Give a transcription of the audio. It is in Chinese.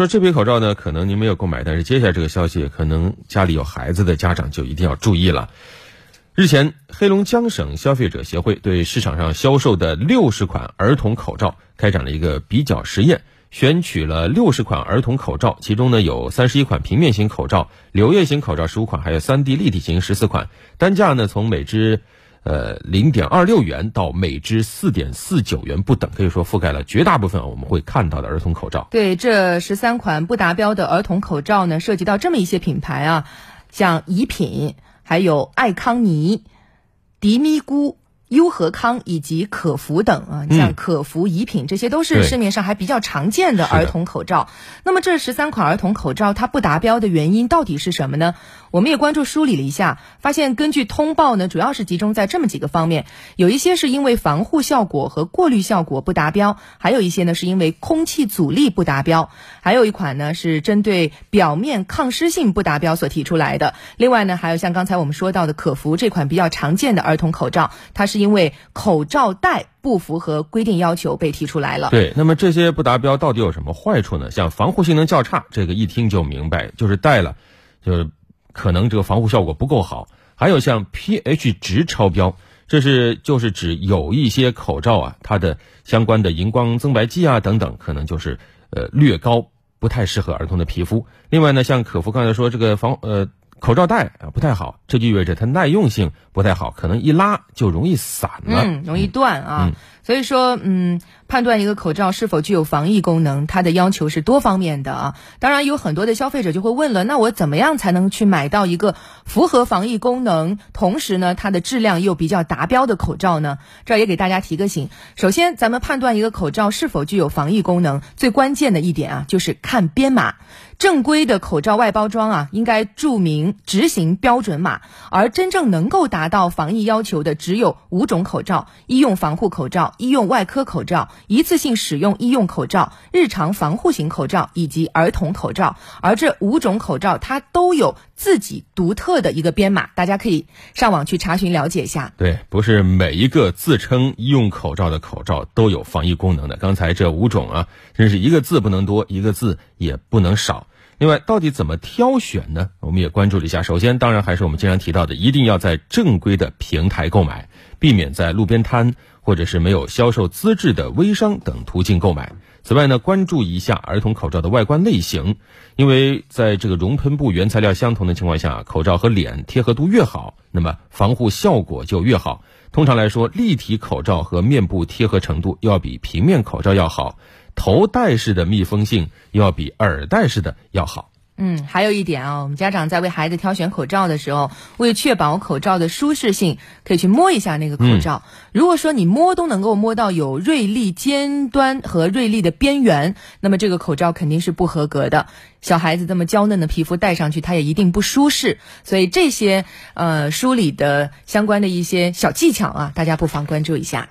说这批口罩呢，可能您没有购买，但是接下来这个消息，可能家里有孩子的家长就一定要注意了。日前，黑龙江省消费者协会对市场上销售的六十款儿童口罩开展了一个比较实验，选取了六十款儿童口罩，其中呢有三十一款平面型口罩、柳叶型口罩十五款，还有三 D 立体型十四款，单价呢从每只。呃，零点二六元到每只四点四九元不等，可以说覆盖了绝大部分我们会看到的儿童口罩。对，这十三款不达标的儿童口罩呢，涉及到这么一些品牌啊，像怡品，还有爱康尼、迪咪咕。优和康以及可孚等啊，像可孚、怡品，这些都是市面上还比较常见的儿童口罩。那么这十三款儿童口罩它不达标的原因到底是什么呢？我们也关注梳理了一下，发现根据通报呢，主要是集中在这么几个方面：有一些是因为防护效果和过滤效果不达标，还有一些呢是因为空气阻力不达标，还有一款呢是针对表面抗湿性不达标所提出来的。另外呢，还有像刚才我们说到的可孚这款比较常见的儿童口罩，它是。因为口罩带不符合规定要求被提出来了。对，那么这些不达标到底有什么坏处呢？像防护性能较差，这个一听就明白，就是戴了，就是可能这个防护效果不够好。还有像 pH 值超标，这是就是指有一些口罩啊，它的相关的荧光增白剂啊等等，可能就是呃略高，不太适合儿童的皮肤。另外呢，像可夫刚才说这个防呃。口罩带啊不太好，这就意味着它耐用性不太好，可能一拉就容易散了，嗯，容易断啊。所以说，嗯，判断一个口罩是否具有防疫功能，它的要求是多方面的啊。当然，有很多的消费者就会问了，那我怎么样才能去买到一个符合防疫功能，同时呢，它的质量又比较达标的口罩呢？这儿也给大家提个醒。首先，咱们判断一个口罩是否具有防疫功能，最关键的一点啊，就是看编码。正规的口罩外包装啊，应该注明执行标准码，而真正能够达到防疫要求的只有五种口罩：医用防护口罩。医用外科口罩、一次性使用医用口罩、日常防护型口罩以及儿童口罩，而这五种口罩它都有自己独特的一个编码，大家可以上网去查询了解一下。对，不是每一个自称医用口罩的口罩都有防疫功能的。刚才这五种啊，真是一个字不能多，一个字也不能少。另外，到底怎么挑选呢？我们也关注了一下。首先，当然还是我们经常提到的，一定要在正规的平台购买，避免在路边摊或者是没有销售资质的微商等途径购买。此外呢，关注一下儿童口罩的外观类型，因为在这个熔喷布原材料相同的情况下，口罩和脸贴合度越好，那么防护效果就越好。通常来说，立体口罩和面部贴合程度要比平面口罩要好。头戴式的密封性要比耳戴式的要好。嗯，还有一点啊，我们家长在为孩子挑选口罩的时候，为确保口罩的舒适性，可以去摸一下那个口罩。如果说你摸都能够摸到有锐利尖端和锐利的边缘，那么这个口罩肯定是不合格的。小孩子这么娇嫩的皮肤戴上去，它也一定不舒适。所以这些呃梳理的相关的一些小技巧啊，大家不妨关注一下。